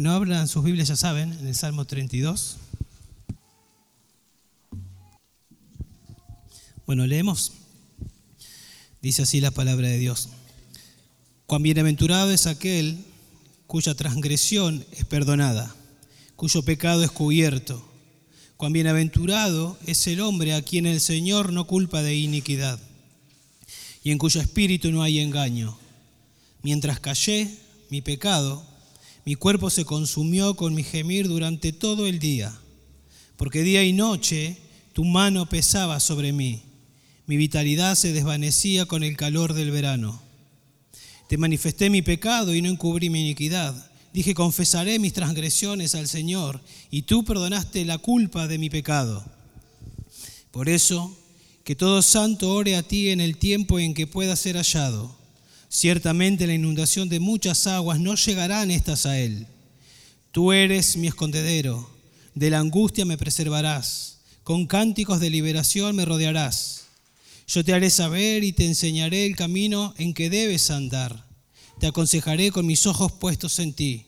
Bueno, abran sus Biblias, ya saben, en el Salmo 32. Bueno, leemos. Dice así la palabra de Dios. Cuán bienaventurado es aquel cuya transgresión es perdonada, cuyo pecado es cubierto. Cuán bienaventurado es el hombre a quien el Señor no culpa de iniquidad y en cuyo espíritu no hay engaño. Mientras callé mi pecado, mi cuerpo se consumió con mi gemir durante todo el día, porque día y noche tu mano pesaba sobre mí, mi vitalidad se desvanecía con el calor del verano. Te manifesté mi pecado y no encubrí mi iniquidad. Dije, confesaré mis transgresiones al Señor, y tú perdonaste la culpa de mi pecado. Por eso, que todo santo ore a ti en el tiempo en que pueda ser hallado Ciertamente la inundación de muchas aguas no llegarán estas a él. Tú eres mi escondedero, de la angustia me preservarás, con cánticos de liberación me rodearás. Yo te haré saber y te enseñaré el camino en que debes andar. Te aconsejaré con mis ojos puestos en ti.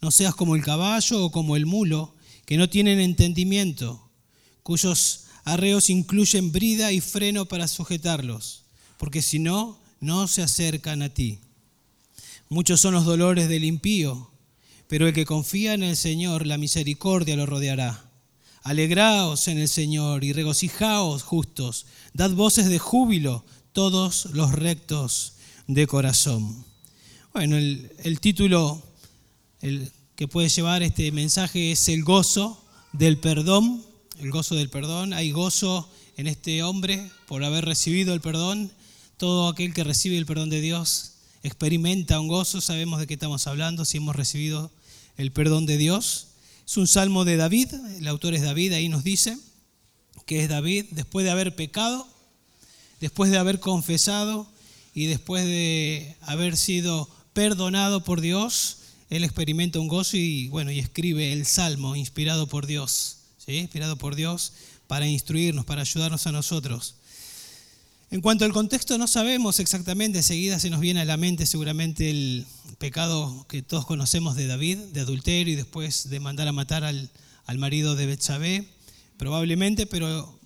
No seas como el caballo o como el mulo, que no tienen entendimiento, cuyos arreos incluyen brida y freno para sujetarlos, porque si no, no se acercan a ti. Muchos son los dolores del impío, pero el que confía en el Señor, la misericordia lo rodeará. Alegraos en el Señor y regocijaos justos, dad voces de júbilo todos los rectos de corazón. Bueno, el, el título el que puede llevar este mensaje es el gozo del perdón, el gozo del perdón. Hay gozo en este hombre por haber recibido el perdón todo aquel que recibe el perdón de Dios experimenta un gozo, sabemos de qué estamos hablando, si hemos recibido el perdón de Dios. Es un salmo de David, el autor es David, ahí nos dice que es David después de haber pecado, después de haber confesado y después de haber sido perdonado por Dios, él experimenta un gozo y bueno, y escribe el salmo inspirado por Dios, ¿sí? inspirado por Dios para instruirnos, para ayudarnos a nosotros. En cuanto al contexto, no sabemos exactamente, enseguida se nos viene a la mente seguramente el pecado que todos conocemos de David, de adulterio y después de mandar a matar al, marido de Betsabé, probablemente, pero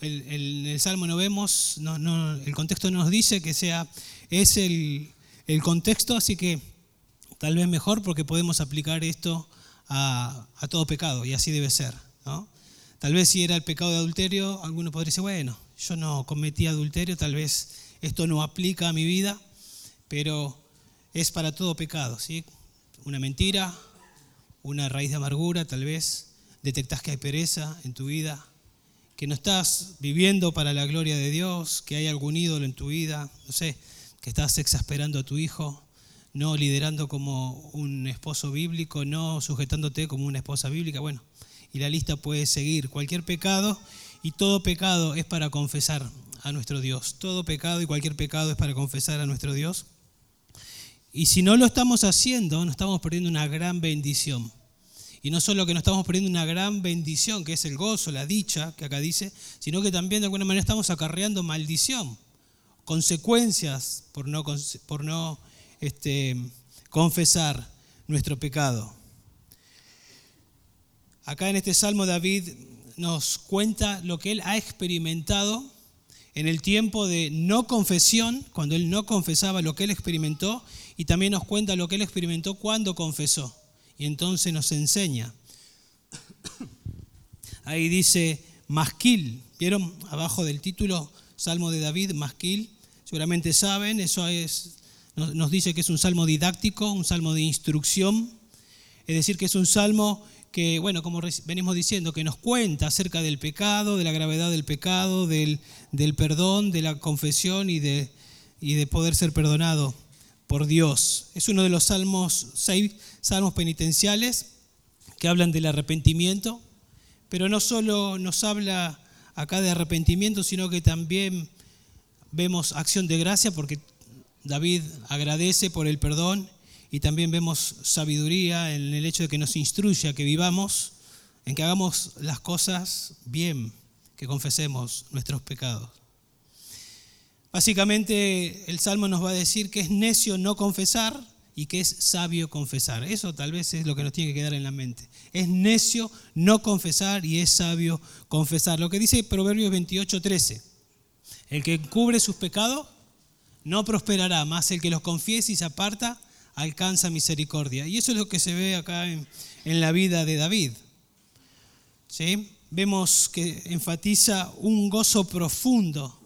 en el, Salmo no vemos, no, el contexto no nos dice que sea, es el, contexto, así que tal vez mejor porque podemos aplicar esto a, todo pecado y así debe ser. Tal vez si era el pecado de adulterio, alguno podría decir, bueno, yo no cometí adulterio, tal vez esto no aplica a mi vida, pero es para todo pecado, ¿sí? Una mentira, una raíz de amargura, tal vez detectas que hay pereza en tu vida, que no estás viviendo para la gloria de Dios, que hay algún ídolo en tu vida, no sé, que estás exasperando a tu hijo, no liderando como un esposo bíblico, no sujetándote como una esposa bíblica, bueno, y la lista puede seguir. Cualquier pecado y todo pecado es para confesar a nuestro Dios. Todo pecado y cualquier pecado es para confesar a nuestro Dios. Y si no lo estamos haciendo, nos estamos perdiendo una gran bendición. Y no solo que nos estamos perdiendo una gran bendición, que es el gozo, la dicha, que acá dice, sino que también de alguna manera estamos acarreando maldición, consecuencias por no, por no este, confesar nuestro pecado. Acá en este Salmo David nos cuenta lo que él ha experimentado en el tiempo de no confesión, cuando él no confesaba lo que él experimentó, y también nos cuenta lo que él experimentó cuando confesó. Y entonces nos enseña. Ahí dice Masquil, ¿vieron abajo del título Salmo de David, Masquil? Seguramente saben, eso es, nos dice que es un salmo didáctico, un salmo de instrucción, es decir, que es un salmo que, bueno, como venimos diciendo, que nos cuenta acerca del pecado, de la gravedad del pecado, del, perdón, de la confesión y de, y de poder ser perdonado por Dios. Es uno de los salmos, seis salmos penitenciales que hablan del arrepentimiento, pero no solo nos habla acá de arrepentimiento, sino que también vemos acción de gracia porque David agradece por el perdón y también vemos sabiduría en el hecho de que nos instruye a que vivamos, en que hagamos las cosas bien, que confesemos nuestros pecados. Básicamente el Salmo nos va a decir que es necio no confesar y que es sabio confesar. Eso tal vez es lo que nos tiene que quedar en la mente. Es necio no confesar y es sabio confesar. Lo que dice Proverbios 28, 13. El que cubre sus pecados no prosperará, más el que los confiese y se aparta alcanza misericordia. Y eso es lo que se ve acá en, la vida de David. ¿Sí? Vemos que enfatiza un gozo profundo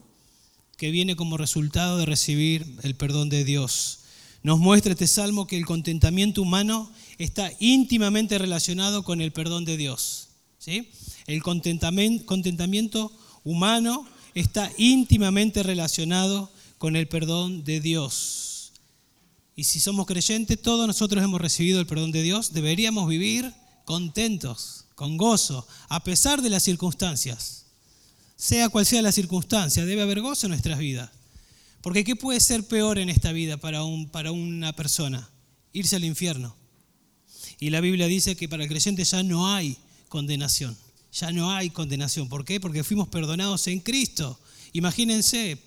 que viene como resultado de recibir el perdón de Dios. Nos muestra este salmo que el contentamiento humano está íntimamente relacionado con el perdón de Dios. ¿sí? El contentamiento humano está íntimamente relacionado con el perdón de Dios. Y si somos creyentes, todos nosotros hemos recibido el perdón de Dios, deberíamos vivir contentos, con gozo, a pesar de las circunstancias. Sea cual sea la circunstancia, debe haber gozo en nuestras vidas. Porque ¿qué puede ser peor en esta vida para, un, para una persona? Irse al infierno. Y la Biblia dice que para el creyente ya no hay condenación. Ya no hay condenación. ¿Por qué? Porque fuimos perdonados en Cristo. Imagínense,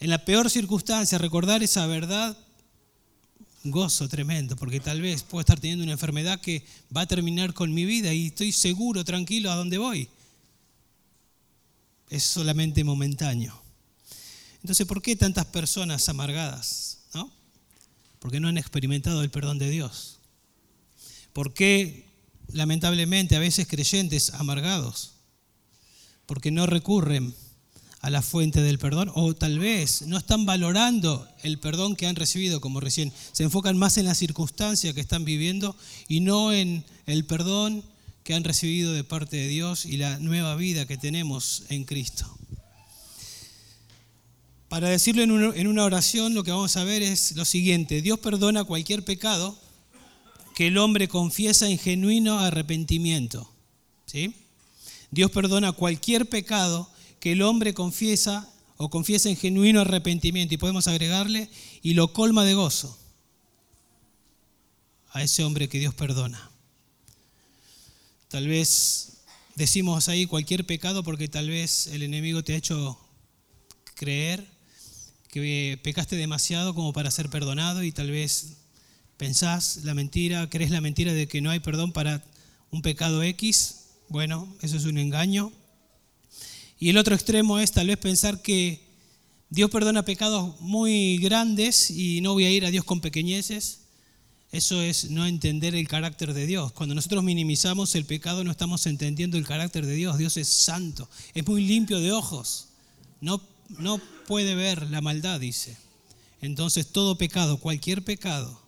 en la peor circunstancia, recordar esa verdad, gozo tremendo, porque tal vez puedo estar teniendo una enfermedad que va a terminar con mi vida y estoy seguro, tranquilo a dónde voy. Es solamente momentáneo. Entonces, ¿por qué tantas personas amargadas? ¿No? Porque no han experimentado el perdón de Dios. ¿Por qué, lamentablemente, a veces creyentes amargados? Porque no recurren a la fuente del perdón o tal vez no están valorando el perdón que han recibido como recién. Se enfocan más en la circunstancia que están viviendo y no en el perdón que han recibido de parte de Dios y la nueva vida que tenemos en Cristo. Para decirlo en una oración, lo que vamos a ver es lo siguiente. Dios perdona cualquier pecado que el hombre confiesa en genuino arrepentimiento. ¿sí? Dios perdona cualquier pecado que el hombre confiesa o confiesa en genuino arrepentimiento. Y podemos agregarle, y lo colma de gozo a ese hombre que Dios perdona. Tal vez decimos ahí cualquier pecado porque tal vez el enemigo te ha hecho creer que pecaste demasiado como para ser perdonado y tal vez pensás la mentira, crees la mentira de que no hay perdón para un pecado X. Bueno, eso es un engaño. Y el otro extremo es tal vez pensar que Dios perdona pecados muy grandes y no voy a ir a Dios con pequeñeces. Eso es no entender el carácter de Dios. Cuando nosotros minimizamos el pecado no estamos entendiendo el carácter de Dios. Dios es santo, es muy limpio de ojos. No, no puede ver la maldad, dice. Entonces todo pecado, cualquier pecado.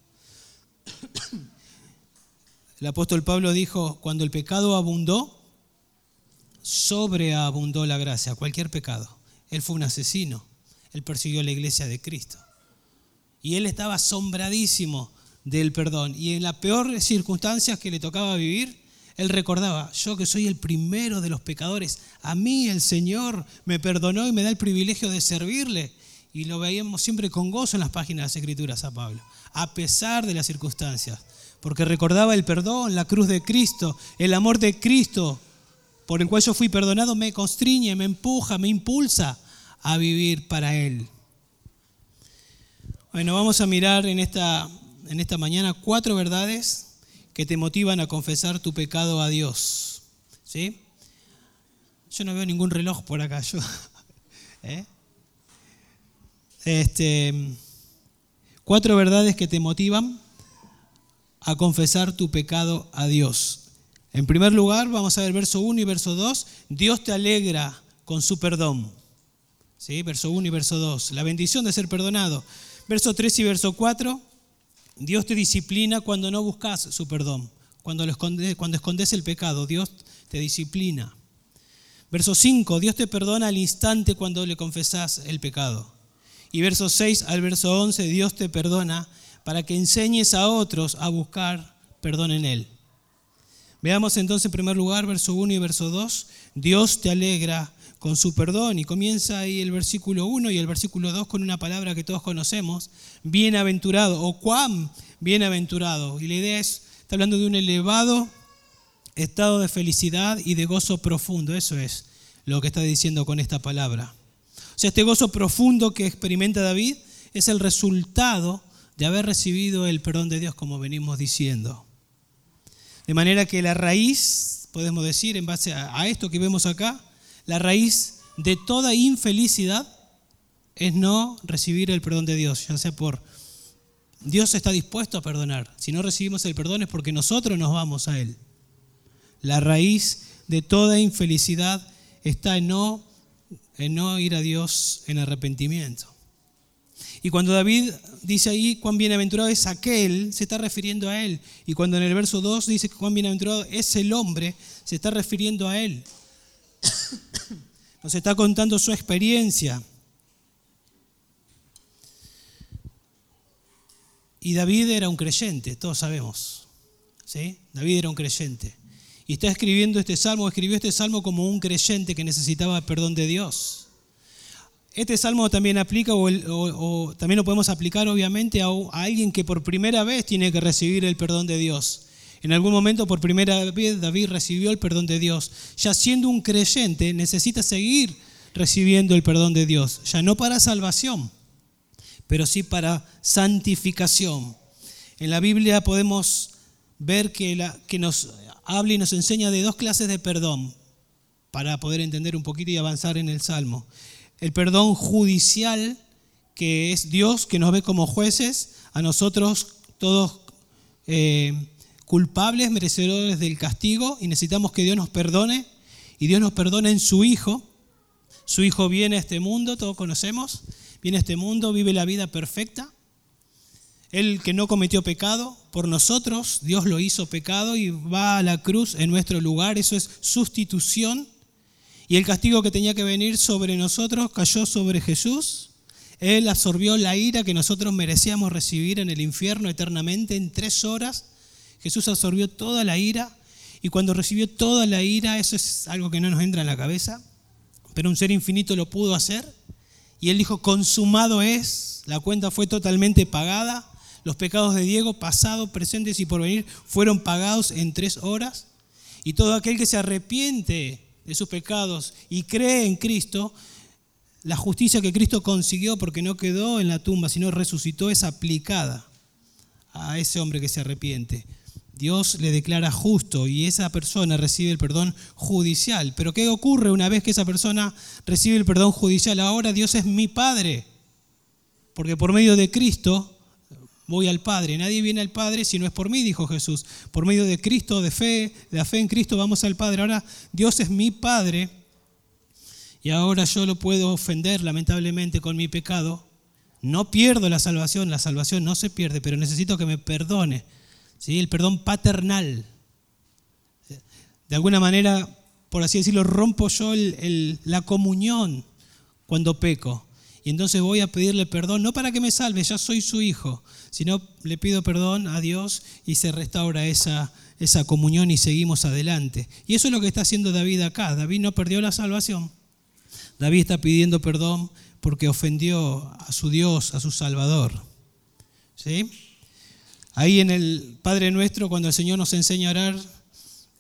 El apóstol Pablo dijo, cuando el pecado abundó, sobreabundó la gracia, cualquier pecado. Él fue un asesino, él persiguió la iglesia de Cristo. Y él estaba asombradísimo del perdón. Y en las peores circunstancias que le tocaba vivir, él recordaba, yo que soy el primero de los pecadores, a mí el Señor me perdonó y me da el privilegio de servirle. Y lo veíamos siempre con gozo en las páginas de las Escrituras a Pablo, a pesar de las circunstancias, porque recordaba el perdón, la cruz de Cristo, el amor de Cristo por el cual yo fui perdonado, me constriñe, me empuja, me impulsa a vivir para Él. Bueno, vamos a mirar en esta, en esta mañana cuatro verdades que te motivan a confesar tu pecado a Dios. ¿Sí? Yo no veo ningún reloj por acá. ¿eh? este, cuatro verdades que te motivan a confesar tu pecado a Dios. En primer lugar, vamos a ver verso 1 y verso 2. Dios te alegra con su perdón. ¿Sí? Verso 1 y verso 2. La bendición de ser perdonado. Verso 3 y verso 4. Dios te disciplina cuando no buscas su perdón. Cuando, escondes, el pecado, Dios te disciplina. Verso 5. Dios te perdona al instante cuando le confesas el pecado. Y verso 6 al verso 11. Dios te perdona para que enseñes a otros a buscar perdón en Él. Veamos entonces en primer lugar verso 1 y verso 2. Dios te alegra con su perdón. Y comienza ahí el versículo 1 y el versículo 2 con una palabra que todos conocemos, bienaventurado o cuán bienaventurado. Y la idea es, está hablando de un elevado estado de felicidad y de gozo profundo. Eso es lo que está diciendo con esta palabra. O sea, este gozo profundo que experimenta David es el resultado de haber recibido el perdón de Dios, como venimos diciendo. De manera que la raíz, podemos decir, en base a, esto que vemos acá, la raíz de toda infelicidad es no recibir el perdón de Dios, ya sea por Dios está dispuesto a perdonar. Si no recibimos el perdón es porque nosotros nos vamos a Él. La raíz de toda infelicidad está en no, en no ir a Dios en arrepentimiento. Y cuando David dice ahí cuán bienaventurado es aquel, se está refiriendo a él. Y cuando en el verso 2 dice cuán bienaventurado es el hombre, se está refiriendo a él. Nos está contando su experiencia. Y David era un creyente, todos sabemos. ¿sí? David era un creyente. Y está escribiendo este salmo, escribió este salmo como un creyente que necesitaba perdón de Dios. Este salmo también aplica, o, también lo podemos aplicar obviamente a, a, alguien que por primera vez tiene que recibir el perdón de Dios. En algún momento por primera vez David recibió el perdón de Dios. Ya siendo un creyente necesita seguir recibiendo el perdón de Dios, ya no para salvación, pero sí para santificación. En la Biblia podemos ver que, la, que nos habla y nos enseña de dos clases de perdón para poder entender un poquito y avanzar en el Salmo. El perdón judicial, que es Dios que nos ve como jueces, a nosotros todos eh, culpables, merecedores del castigo, y necesitamos que Dios nos perdone, y Dios nos perdone en su Hijo. Su Hijo viene a este mundo, todos conocemos, viene a este mundo, vive la vida perfecta, él que no cometió pecado, por nosotros Dios lo hizo pecado y va a la cruz en nuestro lugar. Eso es sustitución. Y el castigo que tenía que venir sobre nosotros cayó sobre Jesús. Él absorbió la ira que nosotros merecíamos recibir en el infierno eternamente en tres horas. Jesús absorbió toda la ira. Y cuando recibió toda la ira, eso es algo que no nos entra en la cabeza, pero un ser infinito lo pudo hacer. Y él dijo, consumado es, la cuenta fue totalmente pagada. Los pecados de Diego, pasado, presentes y por venir, fueron pagados en tres horas. Y todo aquel que se arrepiente de sus pecados y cree en Cristo, la justicia que Cristo consiguió porque no quedó en la tumba, sino resucitó, es aplicada a ese hombre que se arrepiente. Dios le declara justo y esa persona recibe el perdón judicial. Pero ¿qué ocurre una vez que esa persona recibe el perdón judicial? Ahora Dios es mi Padre, porque por medio de Cristo voy al Padre. Nadie viene al Padre si no es por mí, dijo Jesús. Por medio de Cristo, de fe, de la fe en Cristo, vamos al Padre. Ahora Dios es mi Padre y ahora yo lo puedo ofender lamentablemente con mi pecado. No pierdo la salvación, la salvación no se pierde, pero necesito que me perdone. ¿sí? El perdón paternal. De alguna manera, por así decirlo, rompo yo la comunión cuando peco. Y entonces voy a pedirle perdón, no para que me salve, ya soy su hijo, sino le pido perdón a Dios y se restaura esa, esa comunión y seguimos adelante. Y eso es lo que está haciendo David acá. David no perdió la salvación. David está pidiendo perdón porque ofendió a su Dios, a su Salvador. ¿Sí? Ahí en el Padre Nuestro, cuando el Señor nos enseña a orar,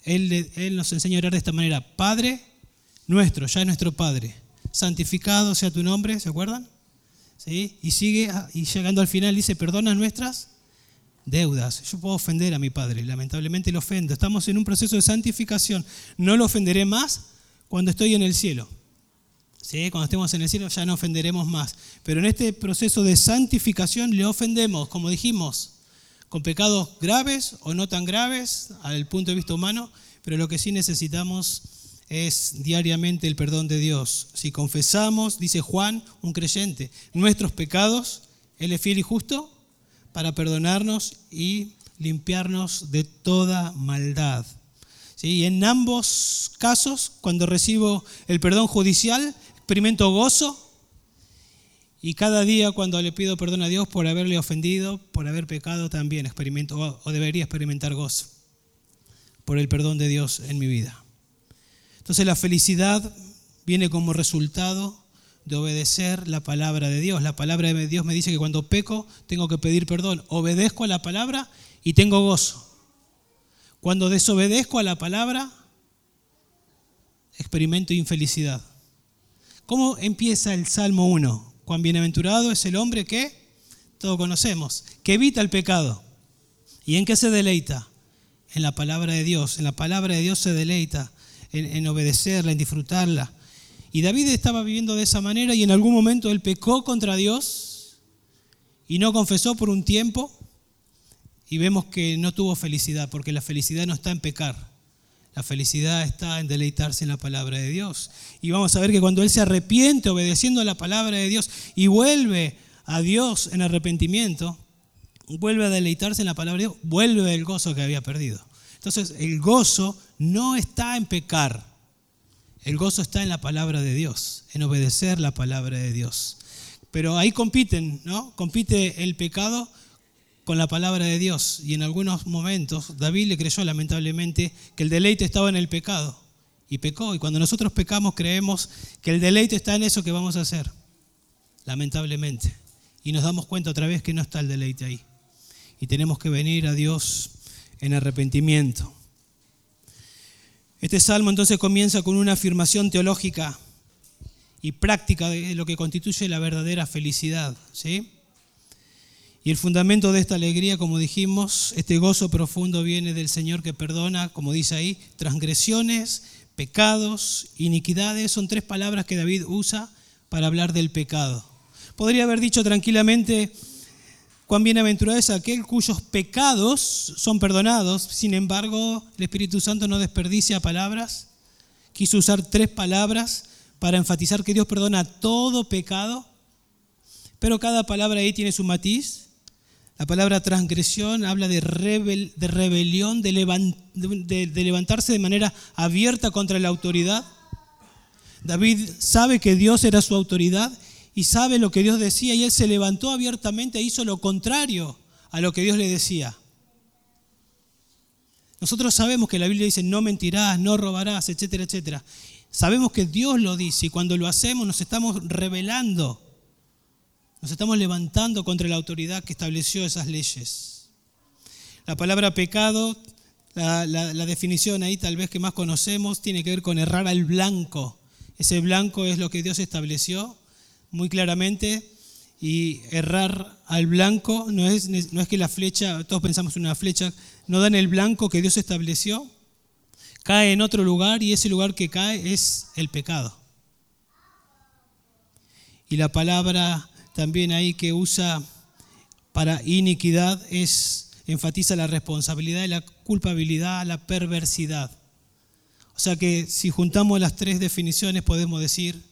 Él, Él nos enseña a orar de esta manera. Padre nuestro, ya es nuestro Padre santificado sea tu nombre, ¿se acuerdan? ¿Sí? Y sigue, y llegando al final dice, perdona nuestras deudas. Yo puedo ofender a mi padre, lamentablemente lo ofendo. Estamos en un proceso de santificación. No lo ofenderé más cuando estoy en el cielo. ¿Sí? Cuando estemos en el cielo ya no ofenderemos más. Pero en este proceso de santificación le ofendemos, como dijimos, con pecados graves o no tan graves al punto de vista humano, pero lo que sí necesitamos es diariamente el perdón de Dios. Si confesamos, dice Juan, un creyente, nuestros pecados, Él es fiel y justo para perdonarnos y limpiarnos de toda maldad. ¿Sí? En ambos casos, cuando recibo el perdón judicial, experimento gozo y cada día cuando le pido perdón a Dios por haberle ofendido, por haber pecado, también experimento o debería experimentar gozo por el perdón de Dios en mi vida. Entonces la felicidad viene como resultado de obedecer la palabra de Dios. La palabra de Dios me dice que cuando peco tengo que pedir perdón. Obedezco a la palabra y tengo gozo. Cuando desobedezco a la palabra, experimento infelicidad. ¿Cómo empieza el Salmo 1? Cuán bienaventurado es el hombre que todos conocemos, que evita el pecado. ¿Y en qué se deleita? En la palabra de Dios. En la palabra de Dios se deleita, en, obedecerla, en disfrutarla. Y David estaba viviendo de esa manera y en algún momento él pecó contra Dios y no confesó por un tiempo y vemos que no tuvo felicidad, porque la felicidad no está en pecar, la felicidad está en deleitarse en la palabra de Dios. Y vamos a ver que cuando él se arrepiente obedeciendo a la palabra de Dios y vuelve a Dios en arrepentimiento, vuelve a deleitarse en la palabra de Dios, vuelve el gozo que había perdido. Entonces el gozo no está en pecar, el gozo está en la palabra de Dios, en obedecer la palabra de Dios. Pero ahí compiten, ¿no? Compite el pecado con la palabra de Dios. Y en algunos momentos David le creyó lamentablemente que el deleite estaba en el pecado. Y pecó. Y cuando nosotros pecamos creemos que el deleite está en eso que vamos a hacer. Lamentablemente. Y nos damos cuenta otra vez que no está el deleite ahí. Y tenemos que venir a Dios en arrepentimiento. Este salmo entonces comienza con una afirmación teológica y práctica de lo que constituye la verdadera felicidad. ¿sí? Y el fundamento de esta alegría, como dijimos, este gozo profundo viene del Señor que perdona, como dice ahí, transgresiones, pecados, iniquidades. Son tres palabras que David usa para hablar del pecado. Podría haber dicho tranquilamente, Cuán bienaventurado es aquel cuyos pecados son perdonados. Sin embargo, el Espíritu Santo no desperdicia palabras. Quiso usar tres palabras para enfatizar que Dios perdona todo pecado. Pero cada palabra ahí tiene su matiz. La palabra transgresión habla de, rebelión, de levantarse de manera abierta contra la autoridad. David sabe que Dios era su autoridad y sabe lo que Dios decía y él se levantó abiertamente e hizo lo contrario a lo que Dios le decía. Nosotros sabemos que la Biblia dice no mentirás, no robarás, etcétera, etcétera. Sabemos que Dios lo dice y cuando lo hacemos nos estamos rebelando, nos estamos levantando contra la autoridad que estableció esas leyes. La palabra pecado, la definición ahí tal vez que más conocemos, tiene que ver con errar al blanco. Ese blanco es lo que Dios estableció muy claramente y errar al blanco no es, no es que la flecha, todos pensamos en una flecha, no dan el blanco que Dios estableció, cae en otro lugar y ese lugar que cae es el pecado. Y la palabra también ahí que usa para iniquidad es enfatiza la responsabilidad, la culpabilidad, la perversidad. O sea que si juntamos las tres definiciones podemos decir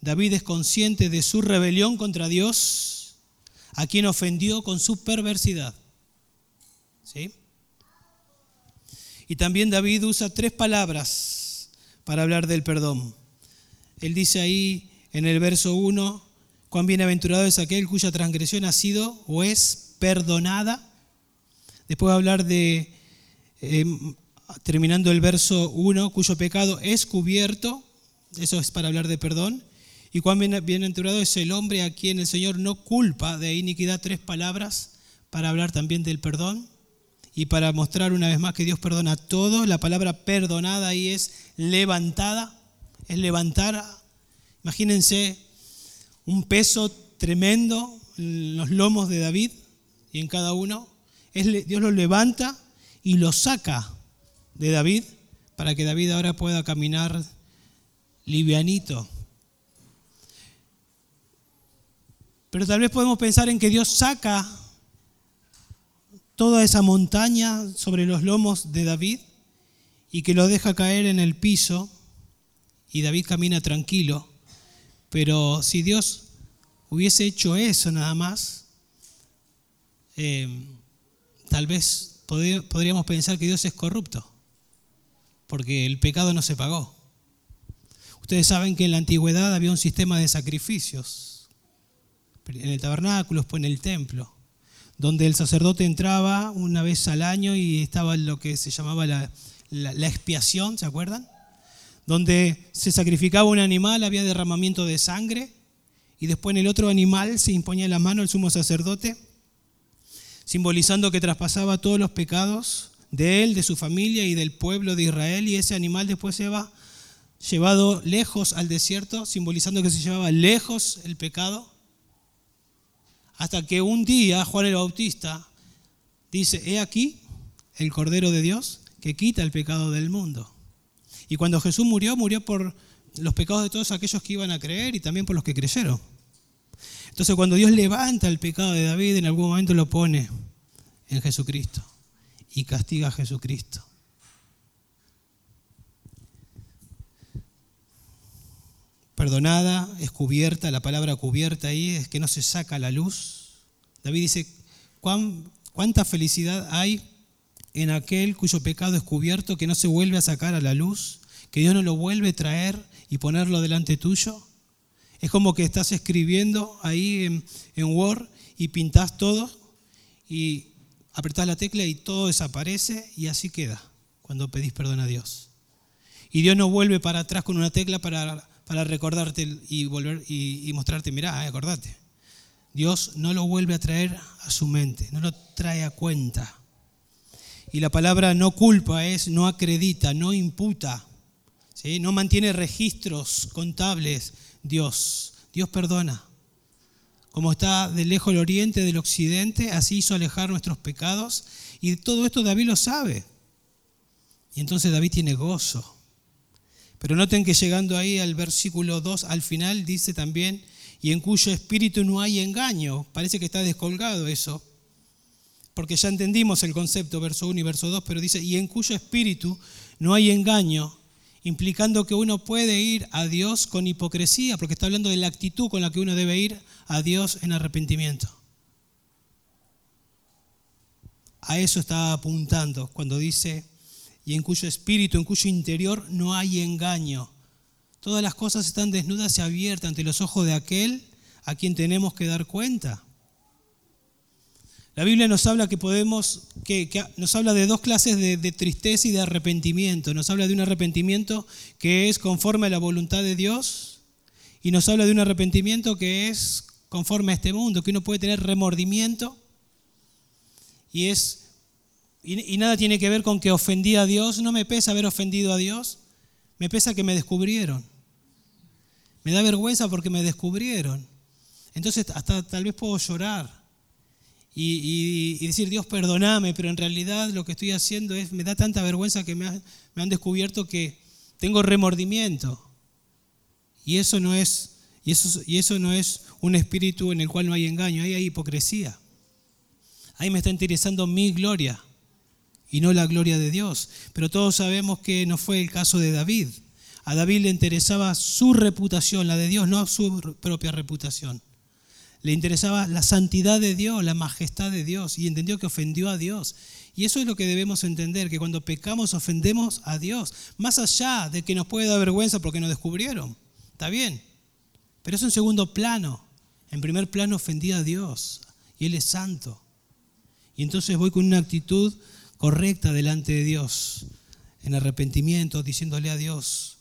David es consciente de su rebelión contra Dios, a quien ofendió con su perversidad. ¿Sí? Y también David usa tres palabras para hablar del perdón. Él dice ahí en el verso 1, cuán bienaventurado es aquel cuya transgresión ha sido o es perdonada. Después va a hablar de, em, terminando el verso 1, cuyo pecado es cubierto. Eso es para hablar de perdón. Y cuán bienaventurado es el hombre a quien el Señor no culpa de iniquidad tres palabras para hablar también del perdón y para mostrar una vez más que Dios perdona todo. La palabra perdonada ahí es levantada, es levantar. Imagínense un peso tremendo en los lomos de David y en cada uno. Dios lo levanta y lo saca de David para que David ahora pueda caminar livianito Pero tal vez podemos pensar en que Dios saca toda esa montaña sobre los lomos de David y que lo deja caer en el piso y David camina tranquilo. Pero si Dios hubiese hecho eso nada más, eh, tal vez podríamos pensar que Dios es corrupto, porque el pecado no se pagó. Ustedes saben que en la antigüedad había un sistema de sacrificios en el tabernáculo, después en el templo, donde el sacerdote entraba una vez al año y estaba lo que se llamaba la, expiación, ¿se acuerdan? Donde se sacrificaba un animal, había derramamiento de sangre, y después en el otro animal se imponía la mano el sumo sacerdote, simbolizando que traspasaba todos los pecados de él, de su familia y del pueblo de Israel, y ese animal después se va llevado lejos al desierto, simbolizando que se llevaba lejos el pecado Hasta que un día Juan el Bautista dice, he aquí el Cordero de Dios que quita el pecado del mundo. Y cuando Jesús murió, murió por los pecados de todos aquellos que iban a creer y también por los que creyeron. Entonces cuando Dios levanta el pecado de David, en algún momento lo pone en Jesucristo y castiga a Jesucristo. Perdonada, es cubierta, la palabra cubierta ahí es que no se saca la luz. David dice, ¿cuánta felicidad hay en aquel cuyo pecado es cubierto que no se vuelve a sacar a la luz? Que Dios no lo vuelve a traer y ponerlo delante tuyo. Es como que estás escribiendo ahí en, en Word y pintas todo y apretás la tecla y todo desaparece y así queda cuando pedís perdón a Dios. Y Dios no vuelve para atrás con una tecla para, para recordarte y, volver, y, mostrarte, mirá, eh, acordate. Dios no lo vuelve a traer a su mente, no lo trae a cuenta. Y la palabra no culpa es no acredita, no imputa, ¿sí? no mantiene registros contables. Dios, Dios perdona. Como está de lejos el oriente del occidente, así hizo alejar nuestros pecados. Y todo esto David lo sabe. Y entonces David tiene gozo. Pero noten que llegando ahí al versículo 2, al final dice también, y en cuyo espíritu no hay engaño. Parece que está descolgado eso, porque ya entendimos el concepto, verso 1 y verso 2, pero dice, y en cuyo espíritu no hay engaño, implicando que uno puede ir a Dios con hipocresía, porque está hablando de la actitud con la que uno debe ir a Dios en arrepentimiento. A eso está apuntando cuando dice, y en cuyo espíritu, en cuyo interior no hay engaño. Todas las cosas están desnudas y abiertas ante los ojos de aquel a quien tenemos que dar cuenta. La Biblia nos habla que podemos, que, nos habla de dos clases de, de, tristeza y de arrepentimiento. Nos habla de un arrepentimiento que es conforme a la voluntad de Dios y nos habla de un arrepentimiento que es conforme a este mundo, que uno puede tener remordimiento y es y, nada tiene que ver con que ofendí a Dios, no me pesa haber ofendido a Dios, me pesa que me descubrieron. Me da vergüenza porque me descubrieron. Entonces hasta tal vez puedo llorar y, decir, Dios perdoname, pero en realidad lo que estoy haciendo es, me da tanta vergüenza que me, me han descubierto que tengo remordimiento. Y eso no es y eso, y eso no es un espíritu en el cual no hay engaño, ahí hay hipocresía. Ahí me está interesando mi gloria y no la gloria de Dios. Pero todos sabemos que no fue el caso de David. A David le interesaba su reputación, la de Dios, no su propia reputación. Le interesaba la santidad de Dios, la majestad de Dios, y entendió que ofendió a Dios. Y eso es lo que debemos entender, que cuando pecamos ofendemos a Dios, más allá de que nos puede dar vergüenza porque nos descubrieron. Está bien, pero eso en segundo plano. En primer plano ofendí a Dios y Él es santo. Y entonces voy con una actitud correcta delante de Dios, en arrepentimiento, diciéndole a Dios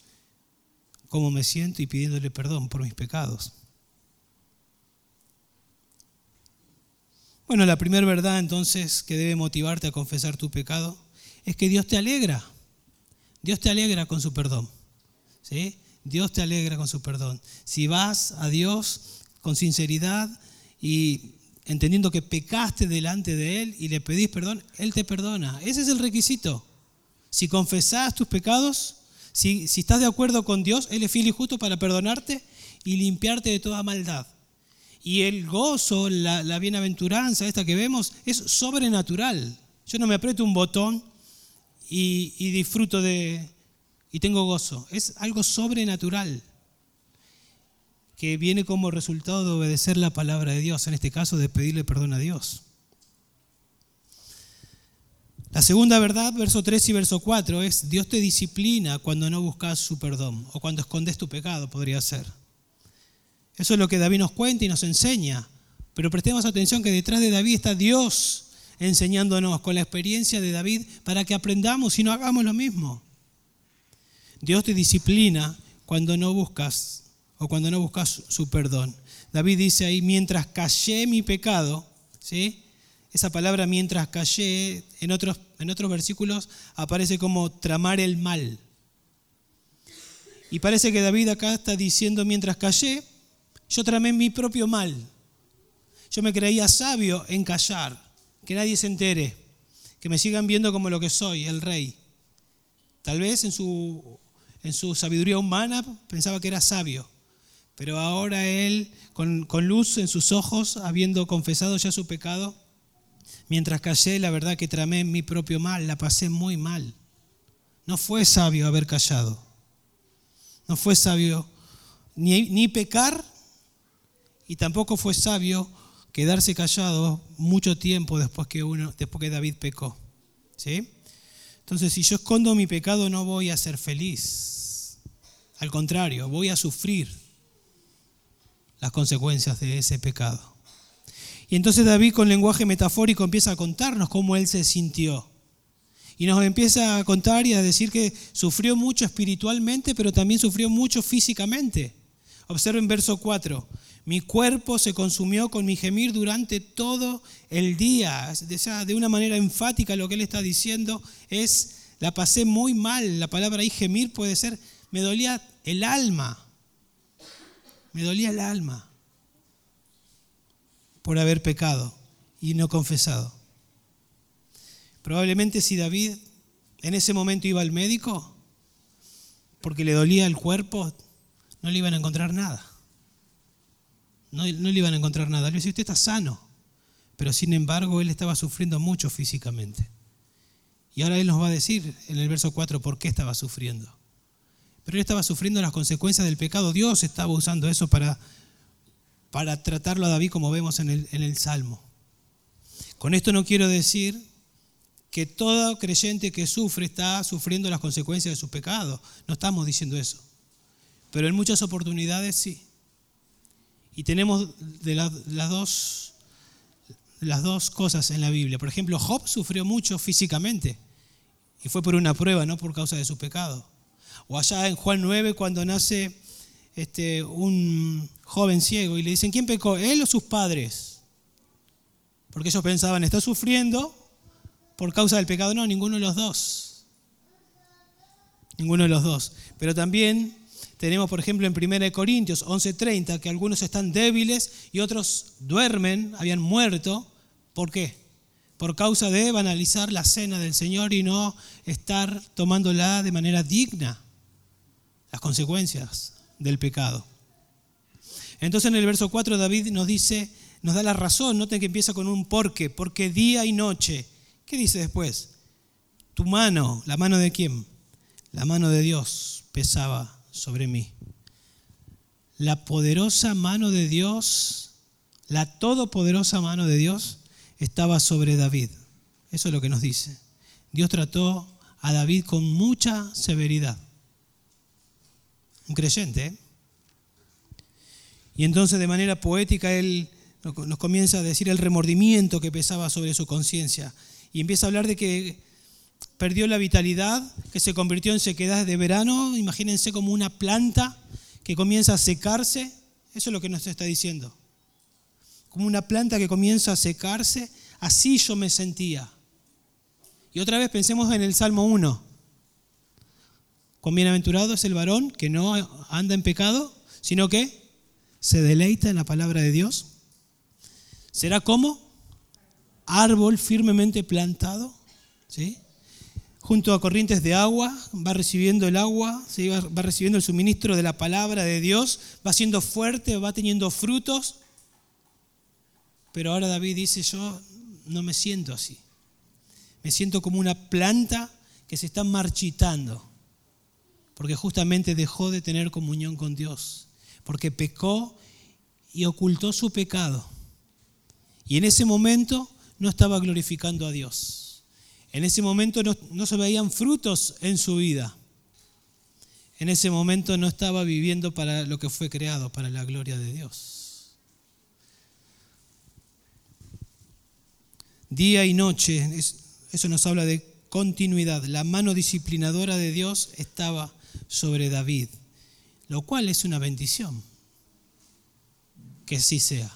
cómo me siento y pidiéndole perdón por mis pecados. Bueno, la primera verdad entonces que debe motivarte a confesar tu pecado es que Dios te alegra. Dios te alegra con su perdón. ¿sí? Dios te alegra con su perdón. Si vas a Dios con sinceridad y entendiendo que pecaste delante de Él y le pedís perdón, Él te perdona. Ese es el requisito. Si confesás tus pecados, si, estás de acuerdo con Dios, Él es fiel y justo para perdonarte y limpiarte de toda maldad. Y el gozo, la, bienaventuranza, esta que vemos, es sobrenatural. Yo no me aprieto un botón y disfruto de, y tengo gozo. Es algo sobrenatural que viene como resultado de obedecer la palabra de Dios, en este caso de pedirle perdón a Dios. La segunda verdad, verso 3 y verso 4, es Dios te disciplina cuando no buscas su perdón o cuando escondes tu pecado, podría ser. Eso es lo que David nos cuenta y nos enseña. Pero prestemos atención que detrás de David está Dios enseñándonos con la experiencia de David para que aprendamos y no hagamos lo mismo. Dios te disciplina cuando no buscas o cuando no buscas su perdón. David dice ahí, mientras callé mi pecado, ¿sí? Esa palabra mientras callé en otros, en otros versículos aparece como tramar el mal. Y parece que David acá está diciendo, mientras callé, yo tramé mi propio mal. yo me creía sabio en callar, que nadie se entere, que me sigan viendo como lo que soy, el rey. Tal vez en su, en su sabiduría humana pensaba que era sabio, pero ahora él, con, luz en sus ojos, habiendo confesado ya su pecado, mientras callé, la verdad que tramé mi propio mal, la pasé muy mal. No fue sabio haber callado. No fue sabio ni, ni pecar y tampoco fue sabio quedarse callado mucho tiempo después que, uno, después que David pecó. ¿Sí? Entonces, si yo escondo mi pecado, no voy a ser feliz. Al contrario, voy a sufrir las consecuencias de ese pecado. Y entonces David con lenguaje metafórico empieza a contarnos cómo él se sintió. Y nos empieza a contar y a decir que sufrió mucho espiritualmente, pero también sufrió mucho físicamente. Observen verso 4. Mi cuerpo se consumió con mi gemir durante todo el día. De una manera enfática lo que él está diciendo es, la pasé muy mal. La palabra ahí gemir puede ser, me dolía el alma. Me dolía el alma por haber pecado y no confesado. Probablemente si David en ese momento iba al médico porque le dolía el cuerpo, no le iban a encontrar nada. No, le iban a encontrar nada. Le decía, usted está sano. Pero sin embargo, él estaba sufriendo mucho físicamente. Y ahora él nos va a decir en el verso 4 por qué estaba sufriendo. Pero él estaba sufriendo las consecuencias del pecado. Dios estaba usando eso para, para tratarlo a David como vemos en el, en el Salmo. Con esto no quiero decir que todo creyente que sufre está sufriendo las consecuencias de su pecado. No estamos diciendo eso. Pero en muchas oportunidades sí. Y tenemos de las, dos, las dos cosas en la Biblia. Por ejemplo, Job sufrió mucho físicamente y fue por una prueba, no por causa de su pecado. O allá en Juan 9, cuando nace este, un joven ciego y le dicen, ¿quién pecó? ¿Él o sus padres? Porque ellos pensaban, está sufriendo por causa del pecado. No, ninguno de los dos. Ninguno de los dos. Pero también tenemos, por ejemplo, en 1 Corintios 11:30 que algunos están débiles y otros duermen, habían muerto. ¿Por qué? Por causa de banalizar la cena del Señor y no estar tomándola de manera digna. Las consecuencias del pecado. Entonces en el verso 4 David nos dice, nos da la razón, noten que empieza con un porque, porque día y noche. ¿Qué dice después? Tu mano, ¿la mano de quién? La mano de Dios pesaba sobre mí. La poderosa mano de Dios, la todopoderosa mano de Dios estaba sobre David. Eso es lo que nos dice. Dios trató a David con mucha severidad. Un creyente. ¿eh? Y entonces de manera poética él nos comienza a decir el remordimiento que pesaba sobre su conciencia. Y empieza a hablar de que perdió la vitalidad, que se convirtió en sequedad de verano. Imagínense como una planta que comienza a secarse. Eso es lo que nos está diciendo. Como una planta que comienza a secarse, así yo me sentía. Y otra vez pensemos en el Salmo 1. Cuán bienaventurado es el varón que no anda en pecado, sino que se deleita en la palabra de Dios. ¿Será como? Árbol firmemente plantado. ¿Sí? junto a corrientes de agua, va recibiendo el agua, va recibiendo el suministro de la palabra de Dios, va siendo fuerte, va teniendo frutos. Pero ahora David dice, yo no me siento así. Me siento como una planta que se está marchitando, porque justamente dejó de tener comunión con Dios, porque pecó y ocultó su pecado. Y en ese momento no estaba glorificando a Dios. En ese momento no, se veían frutos en su vida. En ese momento no estaba viviendo para lo que fue creado, para la gloria de Dios. Día y noche, eso nos habla de continuidad. La mano disciplinadora de Dios estaba sobre David, lo cual es una bendición. Que así sea.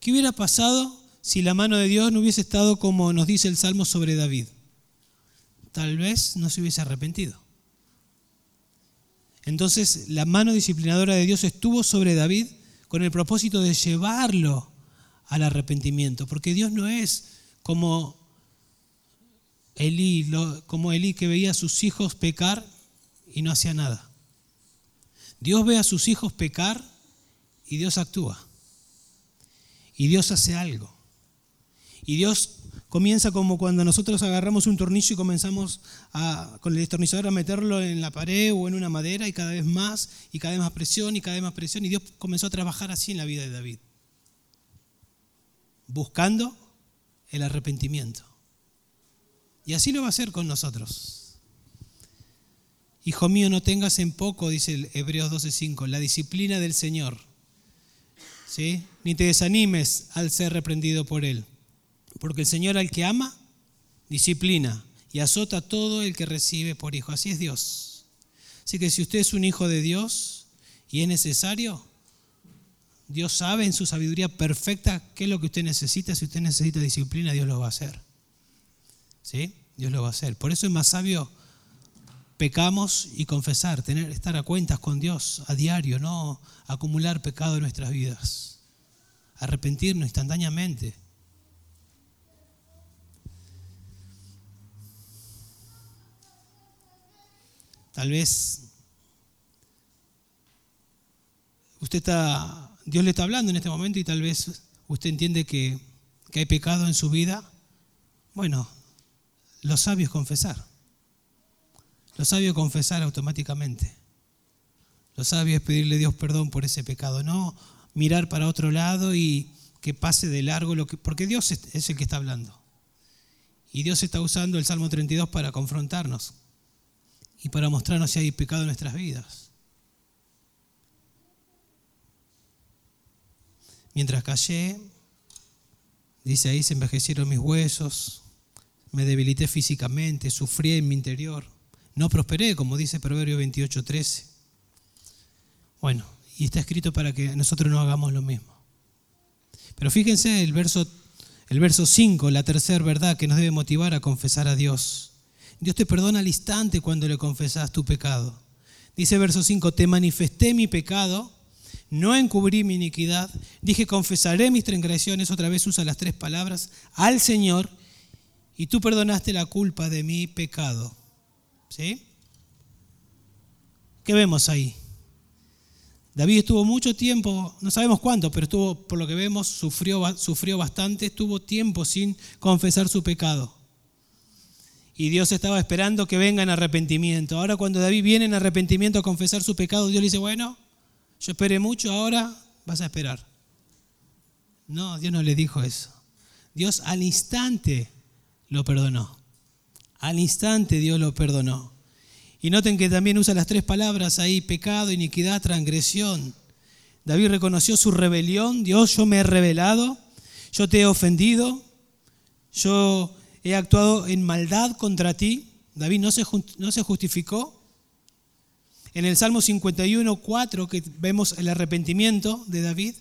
¿Qué hubiera pasado si la mano de Dios no hubiese estado como nos dice el Salmo sobre David. Tal vez no se hubiese arrepentido. Entonces la mano disciplinadora de Dios estuvo sobre David con el propósito de llevarlo al arrepentimiento, porque Dios no es como Elí, como Elí que veía a sus hijos pecar y no hacía nada. Dios ve a sus hijos pecar y Dios actúa. Y Dios hace algo. Y Dios comienza como cuando nosotros agarramos un tornillo y comenzamos con el destornillador a meterlo en la pared o en una madera y cada vez más y cada vez más presión y cada vez más presión. Y Dios comenzó a trabajar así en la vida de David, buscando el arrepentimiento. Y así lo va a hacer con nosotros. Hijo mío, no tengas en poco, dice el Hebreos 12:5, la disciplina del Señor. ¿Sí? Ni te desanimes al ser reprendido por Él. Porque el Señor al que ama, disciplina y azota todo el que recibe por hijo. Así es Dios. Así que si usted es un hijo de Dios y es necesario, Dios sabe en su sabiduría perfecta qué es lo que usted necesita. Si usted necesita disciplina, Dios lo va a hacer. ¿Sí? Dios lo va a hacer. Por eso es más sabio pecamos y confesar, tener, estar a cuentas con Dios a diario, no acumular pecado en nuestras vidas. Arrepentirnos instantáneamente. Tal vez usted está, Dios le está hablando en este momento y tal vez usted entiende que, que hay pecado en su vida. Bueno, lo sabio es confesar. Lo sabio es confesar automáticamente. Lo sabio es pedirle a Dios perdón por ese pecado, no mirar para otro lado y que pase de largo lo que porque Dios es el que está hablando. Y Dios está usando el Salmo 32 para confrontarnos y para mostrarnos si hay pecado en nuestras vidas. Mientras callé, dice ahí, se envejecieron mis huesos, me debilité físicamente, sufrí en mi interior, no prosperé, como dice Proverbio 28:13. Bueno, y está escrito para que nosotros no hagamos lo mismo. Pero fíjense el verso, el verso 5, la tercera verdad que nos debe motivar a confesar a Dios. Dios te perdona al instante cuando le confesas tu pecado. Dice verso 5, te manifesté mi pecado, no encubrí mi iniquidad, dije confesaré mis transgresiones, otra vez usa las tres palabras, al Señor, y tú perdonaste la culpa de mi pecado. ¿Sí? ¿Qué vemos ahí? David estuvo mucho tiempo, no sabemos cuánto, pero estuvo, por lo que vemos, sufrió, sufrió bastante, estuvo tiempo sin confesar su pecado y Dios estaba esperando que venga en arrepentimiento. Ahora cuando David viene en arrepentimiento a confesar su pecado, Dios le dice, bueno, yo esperé mucho, ahora vas a esperar. No, Dios no le dijo eso. Dios al instante lo perdonó. Al instante Dios lo perdonó. Y noten que también usa las tres palabras ahí, pecado, iniquidad, transgresión. David reconoció su rebelión, Dios, yo me he rebelado, yo te he ofendido, yo he actuado en maldad contra ti. David no se, no se justificó. En el Salmo 51, 4, que vemos el arrepentimiento de David,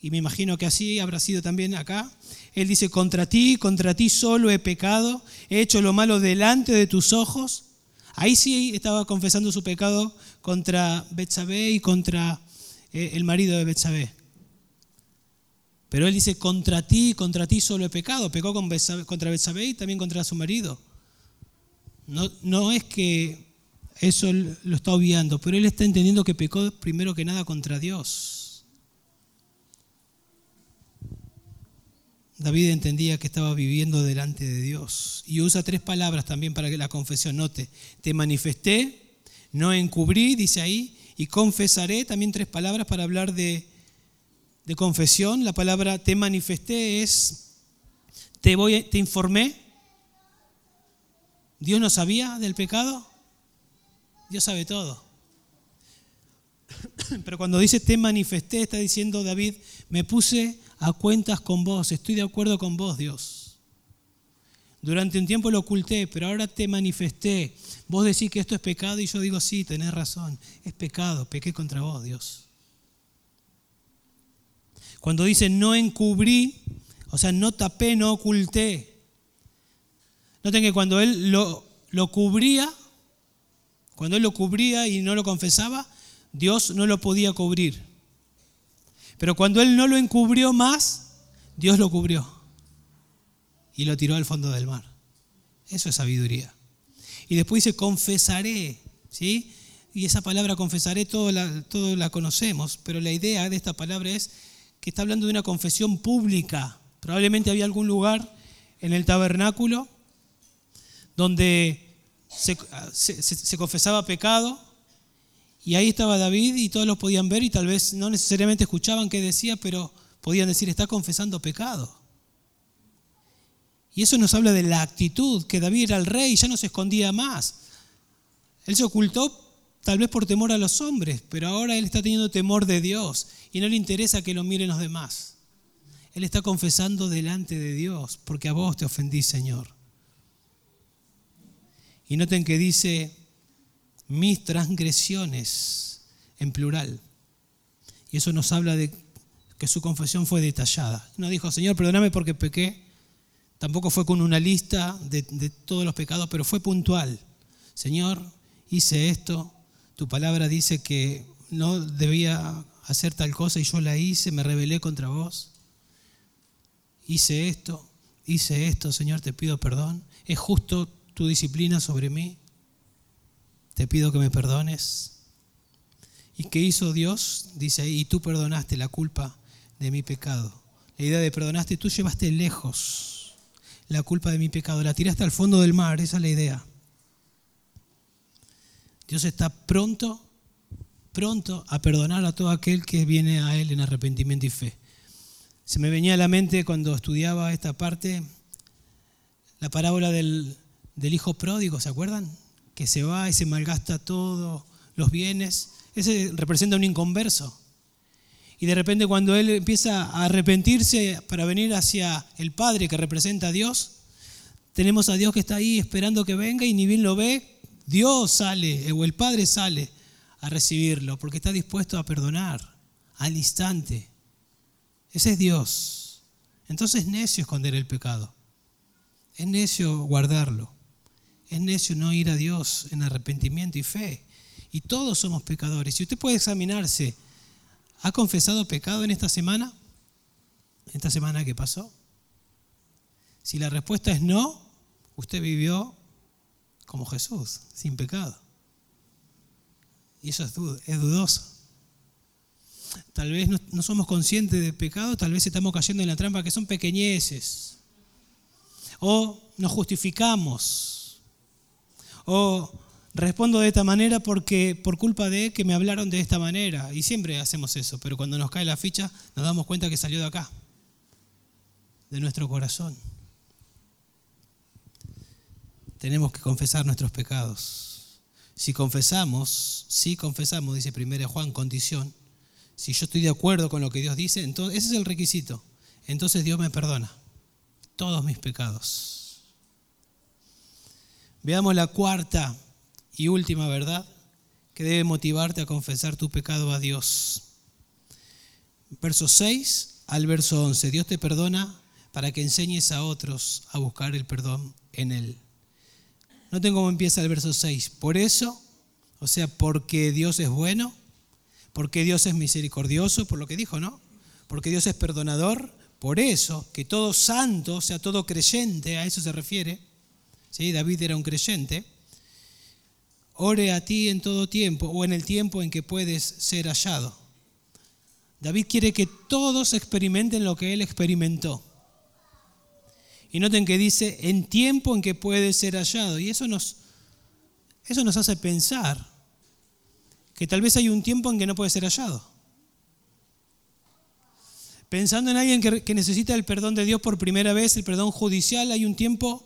y me imagino que así habrá sido también acá, él dice, contra ti, contra ti solo he pecado, he hecho lo malo delante de tus ojos. Ahí sí estaba confesando su pecado contra Betsabé y contra eh, el marido de Betsabé. Pero él dice, contra ti, contra ti solo he pecado. Pecó contra Betsabé y también contra su marido. No, no es que eso lo está obviando, pero él está entendiendo que pecó primero que nada contra Dios. David entendía que estaba viviendo delante de Dios. Y usa tres palabras también para que la confesión note. Te manifesté, no encubrí, dice ahí, y confesaré, también tres palabras para hablar de de confesión, la palabra te manifesté es, te, voy, te informé. ¿Dios no sabía del pecado? Dios sabe todo. Pero cuando dice te manifesté, está diciendo David, me puse a cuentas con vos, estoy de acuerdo con vos, Dios. Durante un tiempo lo oculté, pero ahora te manifesté. Vos decís que esto es pecado y yo digo, sí, tenés razón, es pecado, pequé contra vos, Dios. Cuando dice no encubrí, o sea, no tapé, no oculté. Noten que cuando él lo, lo cubría, cuando él lo cubría y no lo confesaba, Dios no lo podía cubrir. Pero cuando él no lo encubrió más, Dios lo cubrió y lo tiró al fondo del mar. Eso es sabiduría. Y después dice, confesaré, ¿sí? Y esa palabra confesaré, todo la, la conocemos, pero la idea de esta palabra es que está hablando de una confesión pública. Probablemente había algún lugar en el tabernáculo donde se confesaba pecado y ahí estaba David y todos lo podían ver y tal vez no necesariamente escuchaban qué decía, pero podían decir, está confesando pecado. Y eso nos habla de la actitud, que David era el rey, ya no se escondía más. Él se ocultó tal vez por temor a los hombres, pero ahora él está teniendo temor de Dios y no le interesa que lo miren los demás. Él está confesando delante de Dios, porque a vos te ofendí, Señor. Y noten que dice, mis transgresiones en plural. Y eso nos habla de que su confesión fue detallada. No dijo, Señor, perdóname porque pequé. Tampoco fue con una lista de, de, todos los pecados, pero fue puntual. Señor, hice esto. Tu palabra dice que no debía hacer tal cosa y yo la hice, me rebelé contra vos. Hice esto, hice esto, Señor, te pido perdón. ¿Es justo tu disciplina sobre mí? Te pido que me perdones. ¿Y qué hizo Dios? Dice, y tú perdonaste la culpa de mi pecado. La idea de perdonaste, tú llevaste lejos la culpa de mi pecado, la tiraste al fondo del mar, esa es la idea. Dios está pronto, pronto a perdonar a todo aquel que viene a Él en arrepentimiento y fe. Se me venía a la mente cuando estudiaba esta parte la parábola del, del hijo pródigo, ¿se acuerdan? Que se va y se malgasta todos los bienes. Ese representa un inconverso. Y de repente cuando él empieza a arrepentirse para venir hacia el Padre que representa a Dios, tenemos a Dios que está ahí esperando que venga y ni bien lo ve, Dios sale o el Padre sale a recibirlo porque está dispuesto a perdonar al instante. Ese es Dios. Entonces es necio esconder el pecado. Es necio guardarlo. Es necio no ir a Dios en arrepentimiento y fe. Y todos somos pecadores. Si usted puede examinarse, ¿ha confesado pecado en esta semana? ¿Esta semana que pasó? Si la respuesta es no, usted vivió como Jesús, sin pecado. Y eso es, dudoso. Tal vez no, no somos conscientes del pecado, tal vez estamos cayendo en la trampa que son pequeñeces. O nos justificamos o respondo de esta manera porque por culpa de que me hablaron de esta manera. Y siempre hacemos eso, pero cuando nos cae la ficha nos damos cuenta que salió de acá, de nuestro corazón. Tenemos que confesar nuestros pecados. Si confesamos, si confesamos, dice 1 Juan, condición, si yo estoy de acuerdo con lo que Dios dice, entonces ese es el requisito. Entonces Dios me perdona todos mis pecados. Veamos la cuarta y última verdad que debe motivarte a confesar tu pecado a Dios. Verso 6 al verso 11. Dios te perdona para que enseñes a otros a buscar el perdón en Él. No tengo cómo empieza el verso 6. Por eso, o sea, porque Dios es bueno, porque Dios es misericordioso, por lo que dijo, ¿no? Porque Dios es perdonador, por eso, que todo santo, o sea, todo creyente, a eso se refiere, David era un creyente, ore a ti en todo tiempo o en el tiempo en que puedes ser hallado. David quiere que todos experimenten lo que él experimentó. Y noten que dice, en tiempo en que puede ser hallado. Y eso nos, eso nos hace pensar que tal vez hay un tiempo en que no puede ser hallado. Pensando en alguien que, que necesita el perdón de Dios por primera vez, el perdón judicial, hay un tiempo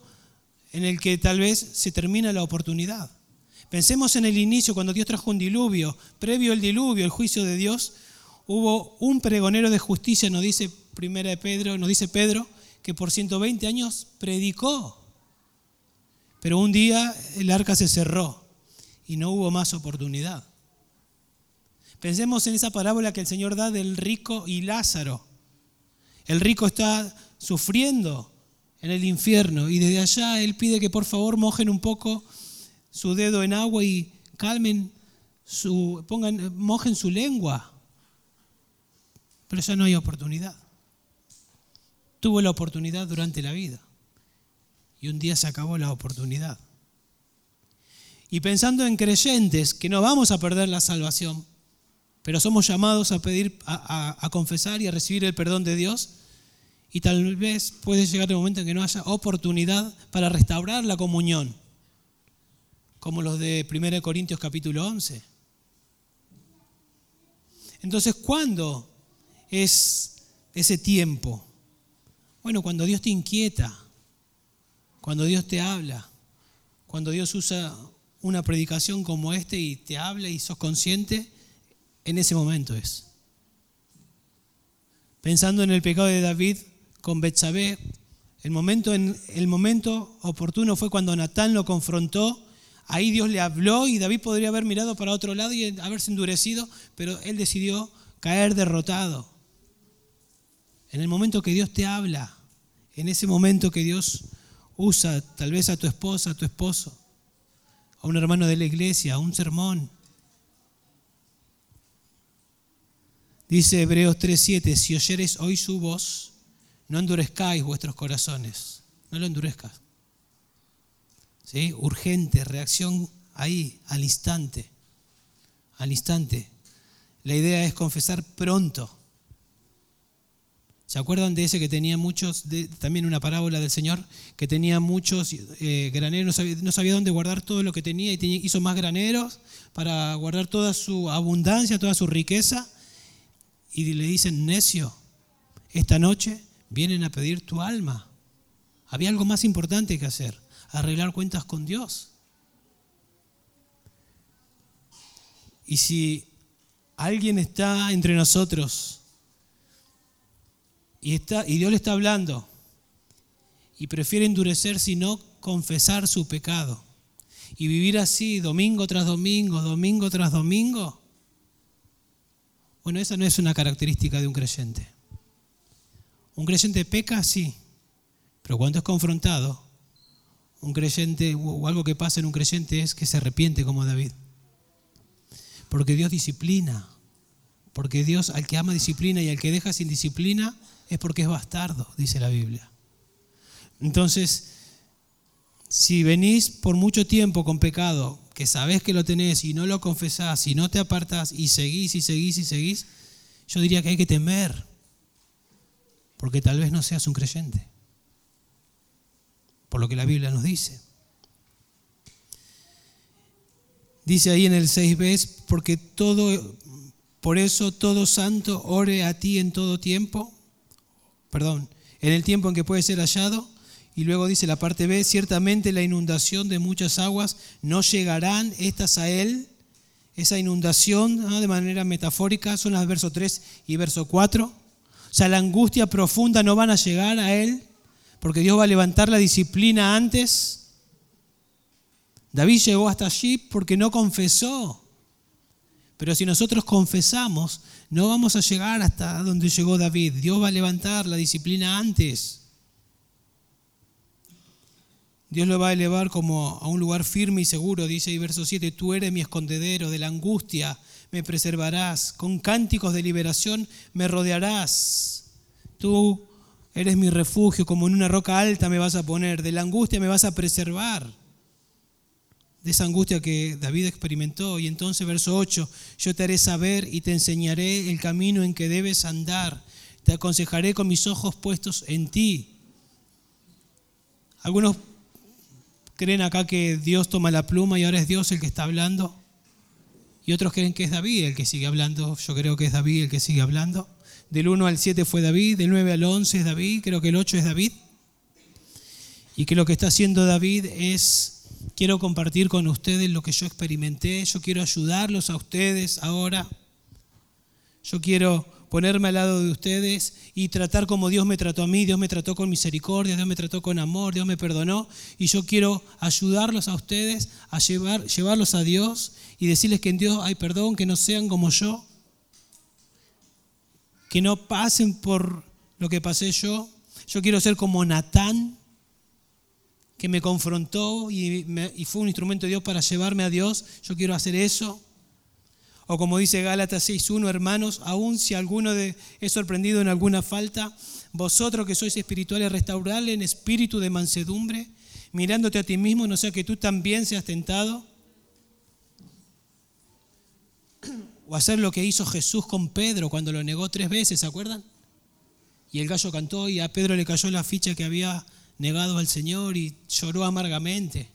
en el que tal vez se termina la oportunidad. Pensemos en el inicio, cuando Dios trajo un diluvio, previo al diluvio, el juicio de Dios, hubo un pregonero de justicia, nos dice primera de Pedro, nos dice Pedro, que por 120 años predicó. Pero un día el arca se cerró y no hubo más oportunidad. Pensemos en esa parábola que el Señor da del rico y Lázaro. El rico está sufriendo en el infierno. Y desde allá Él pide que por favor mojen un poco su dedo en agua y calmen su, pongan, mojen su lengua. Pero ya no hay oportunidad. tuvo la oportunidad durante la vida. Y un día se acabó la oportunidad. Y pensando en creyentes que no vamos a perder la salvación, pero somos llamados a pedir, a, confesar y a recibir el perdón de Dios, y tal vez puede llegar el momento en que no haya oportunidad para restaurar la comunión, como los de 1 Corintios capítulo 11. Entonces, ¿cuándo es ese tiempo? Bueno, cuando Dios te inquieta, cuando Dios te habla, cuando Dios usa una predicación como esta y te habla y sos consciente, en ese momento es. Pensando en el pecado de David con Betsabé, el momento, el momento oportuno fue cuando Natán lo confrontó. Ahí Dios le habló y David podría haber mirado para otro lado y haberse endurecido, pero él decidió caer derrotado. En el momento que Dios te habla, en ese momento que Dios usa tal vez a tu esposa, a tu esposo, a un hermano de la iglesia, a un sermón. Dice Hebreos 3:7, si oyeres hoy su voz, no endurezcáis vuestros corazones, no lo endurezcas. ¿Sí? Urgente, reacción ahí, al instante, al instante. La idea es confesar pronto. ¿Se acuerdan de ese que tenía muchos, también una parábola del Señor, que tenía muchos eh, graneros, no sabía, dónde guardar todo lo que tenía y hizo más graneros para guardar toda su abundancia, toda su riqueza? Y le dicen, necio, esta noche vienen a pedir tu alma. Había algo más importante que hacer, arreglar cuentas con Dios. Y si alguien está entre nosotros, y, está, y Dios le está hablando y prefiere endurecer sino confesar su pecado y vivir así domingo tras domingo, domingo tras domingo, bueno, esa no es una característica de un creyente. Un creyente peca, sí, pero cuando es confrontado, un creyente o algo que pasa en un creyente es que se arrepiente como David. Porque Dios disciplina, porque Dios al que ama disciplina y al que deja sin disciplina, es porque es bastardo, dice la Biblia. Entonces, si venís por mucho tiempo con pecado, que sabés que lo tenés y no lo confesás y no te apartás y seguís y seguís y seguís, yo diría que hay que temer, porque tal vez no seas un creyente, por lo que la Biblia nos dice. Dice ahí en el 6b, porque todo, por eso todo santo ore a ti en todo tiempo perdón, en el tiempo en que puede ser hallado. Y luego dice la parte B, ciertamente la inundación de muchas aguas no llegarán estas a él. Esa inundación de manera metafórica son las versos 3 y verso 4. O sea, la angustia profunda no van a llegar a él porque Dios va a levantar la disciplina antes. David llegó hasta allí porque no confesó. Pero si nosotros confesamos, no vamos a llegar hasta donde llegó David. Dios va a levantar la disciplina antes. Dios lo va a elevar como a un lugar firme y seguro, dice ahí verso 7, tú eres mi escondedero, de la angustia me preservarás, con cánticos de liberación me rodearás. Tú eres mi refugio, como en una roca alta me vas a poner, de la angustia me vas a preservar de esa angustia que David experimentó. Y entonces, verso 8, yo te haré saber y te enseñaré el camino en que debes andar. Te aconsejaré con mis ojos puestos en ti. Algunos creen acá que Dios toma la pluma y ahora es Dios el que está hablando. Y otros creen que es David el que sigue hablando. Yo creo que es David el que sigue hablando. Del 1 al 7 fue David, del 9 al 11 es David, creo que el 8 es David. Y que lo que está haciendo David es quiero compartir con ustedes lo que yo experimenté, yo quiero ayudarlos a ustedes ahora, yo quiero ponerme al lado de ustedes y tratar como Dios me trató a mí, Dios me trató con misericordia, Dios me trató con amor, Dios me perdonó y yo quiero ayudarlos a ustedes a llevar, llevarlos a Dios y decirles que en Dios hay perdón, que no sean como yo, que no pasen por lo que pasé yo. Yo quiero ser como Natán, que me confrontó y, fue un instrumento de Dios para llevarme a Dios, yo quiero hacer eso. O como dice Gálatas 6.1, hermanos, aun si alguno de, es sorprendido en alguna falta, vosotros que sois espirituales, restaurarle en espíritu de mansedumbre, mirándote a ti mismo, no sea que tú también seas tentado. O hacer lo que hizo Jesús con Pedro cuando lo negó tres veces, ¿se acuerdan? Y el gallo cantó y a Pedro le cayó la ficha que había negado al Señor y lloró amargamente.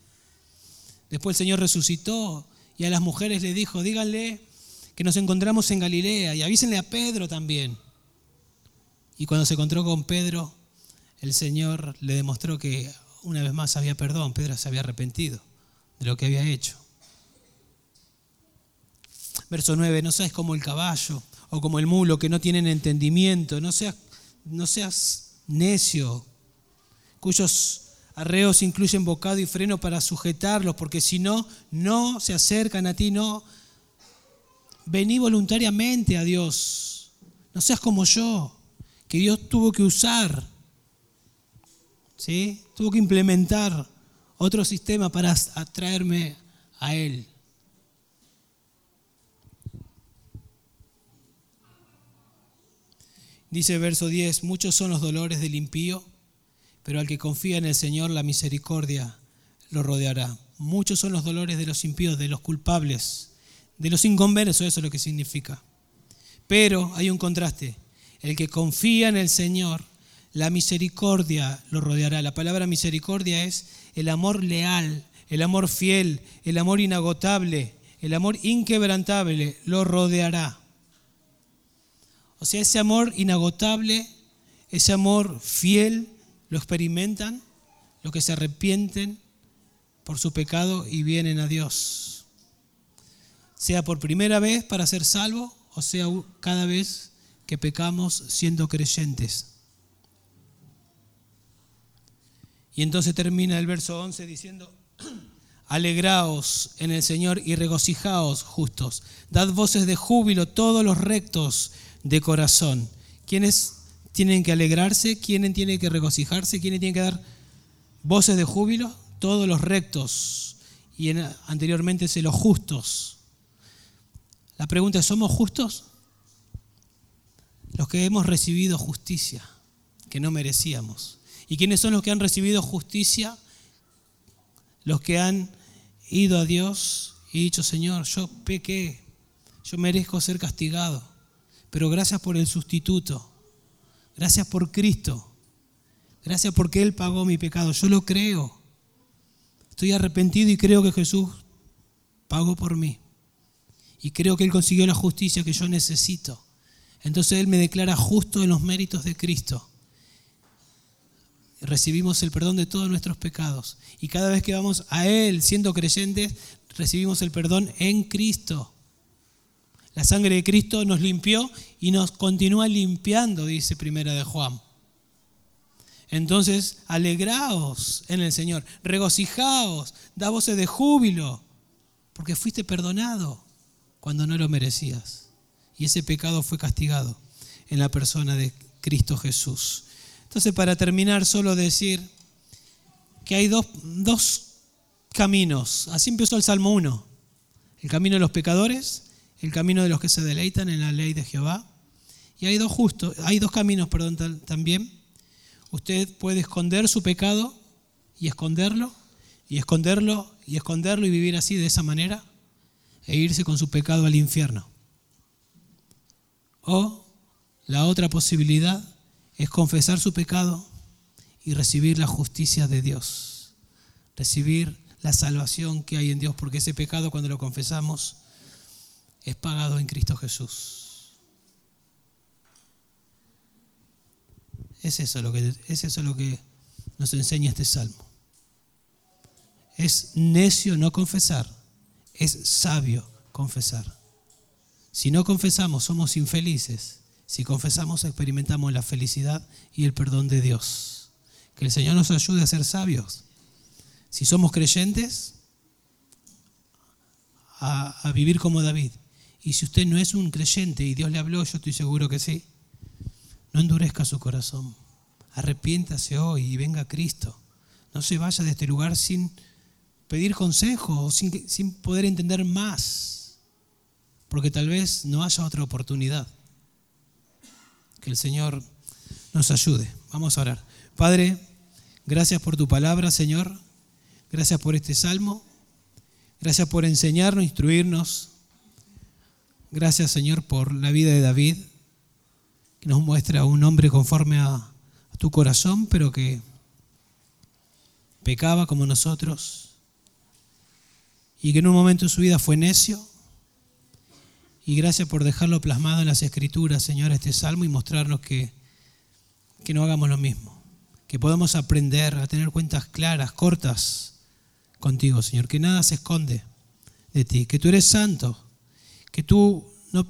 Después el Señor resucitó y a las mujeres le dijo, díganle que nos encontramos en Galilea y avísenle a Pedro también. Y cuando se encontró con Pedro, el Señor le demostró que una vez más había perdón, Pedro se había arrepentido de lo que había hecho. Verso 9, no seas como el caballo o como el mulo que no tienen entendimiento, no seas, no seas necio, cuyos arreos incluyen bocado y freno para sujetarlos, porque si no, no se acercan a ti, no. Vení voluntariamente a Dios, no seas como yo, que Dios tuvo que usar, ¿sí? tuvo que implementar otro sistema para atraerme a Él. Dice verso 10, muchos son los dolores del impío, pero al que confía en el Señor la misericordia lo rodeará. Muchos son los dolores de los impíos, de los culpables, de los inconversos, eso es lo que significa. Pero hay un contraste. El que confía en el Señor, la misericordia lo rodeará. La palabra misericordia es el amor leal, el amor fiel, el amor inagotable, el amor inquebrantable, lo rodeará. O sea, ese amor inagotable, ese amor fiel, lo experimentan los que se arrepienten por su pecado y vienen a Dios. Sea por primera vez para ser salvo o sea cada vez que pecamos siendo creyentes. Y entonces termina el verso 11 diciendo, alegraos en el Señor y regocijaos justos, dad voces de júbilo todos los rectos de corazón. ¿Quiénes tienen que alegrarse? ¿Quiénes tienen que regocijarse? ¿Quiénes tienen que dar voces de júbilo? Todos los rectos y anteriormente se los justos. La pregunta es, ¿somos justos? los que hemos recibido justicia que no merecíamos. ¿Y quiénes son los que han recibido justicia? Los que han ido a Dios y dicho, Señor, yo pequé, yo merezco ser castigado, pero gracias por el sustituto, gracias por Cristo, gracias porque Él pagó mi pecado, yo lo creo. Estoy arrepentido y creo que Jesús pagó por mí. Y creo que Él consiguió la justicia que yo necesito. Entonces Él me declara justo en los méritos de Cristo. Recibimos el perdón de todos nuestros pecados. Y cada vez que vamos a Él siendo creyentes, recibimos el perdón en Cristo. La sangre de Cristo nos limpió y nos continúa limpiando, dice Primera de Juan. Entonces, alegraos en el Señor, regocijaos, da voces de júbilo, porque fuiste perdonado cuando no lo merecías. Y ese pecado fue castigado en la persona de Cristo Jesús. Entonces, para terminar, solo decir que hay dos, caminos. Así empezó el Salmo 1. El camino de los pecadores, el camino de los que se deleitan en la ley de Jehová. Y hay dos justos, hay dos caminos, perdón, también. Usted puede esconder su pecado y esconderlo, y esconderlo y esconderlo y vivir así de esa manera, e irse con su pecado al infierno. O la otra posibilidad es confesar su pecado y recibir la justicia de Dios. Recibir la salvación que hay en Dios, porque ese pecado cuando lo confesamos es pagado en Cristo Jesús. Es eso lo que, es eso lo que nos enseña este salmo. Es necio no confesar, es sabio confesar. Si no confesamos, somos infelices. Si confesamos, experimentamos la felicidad y el perdón de Dios. Que el Señor nos ayude a ser sabios. Si somos creyentes, a, vivir como David. Y si usted no es un creyente y Dios le habló, yo estoy seguro que sí, no endurezca su corazón. Arrepiéntase hoy y venga a Cristo. No se vaya de este lugar sin pedir consejo o sin, sin poder entender más porque tal vez no haya otra oportunidad. Que el Señor nos ayude. Vamos a orar. Padre, gracias por tu palabra, Señor. Gracias por este salmo. Gracias por enseñarnos, instruirnos. Gracias, Señor, por la vida de David, que nos muestra un hombre conforme a, tu corazón, pero que pecaba como nosotros y que en un momento de su vida fue necio. Y gracias por dejarlo plasmado en las escrituras, Señor, este salmo y mostrarnos que, que no hagamos lo mismo, que podamos aprender a tener cuentas claras, cortas contigo, Señor, que nada se esconde de ti, que tú eres santo, que tú no,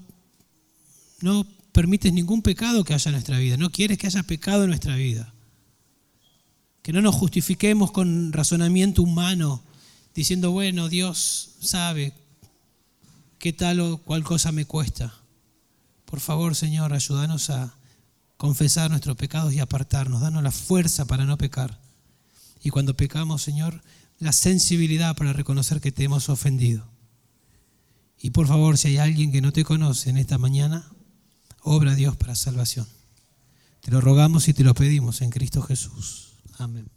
no permites ningún pecado que haya en nuestra vida, no quieres que haya pecado en nuestra vida. Que no nos justifiquemos con razonamiento humano, diciendo, bueno, Dios sabe qué tal o cual cosa me cuesta. Por favor, Señor, ayúdanos a confesar nuestros pecados y apartarnos, danos la fuerza para no pecar. Y cuando pecamos, Señor, la sensibilidad para reconocer que te hemos ofendido. Y por favor, si hay alguien que no te conoce en esta mañana, obra Dios para salvación. Te lo rogamos y te lo pedimos en Cristo Jesús. Amén.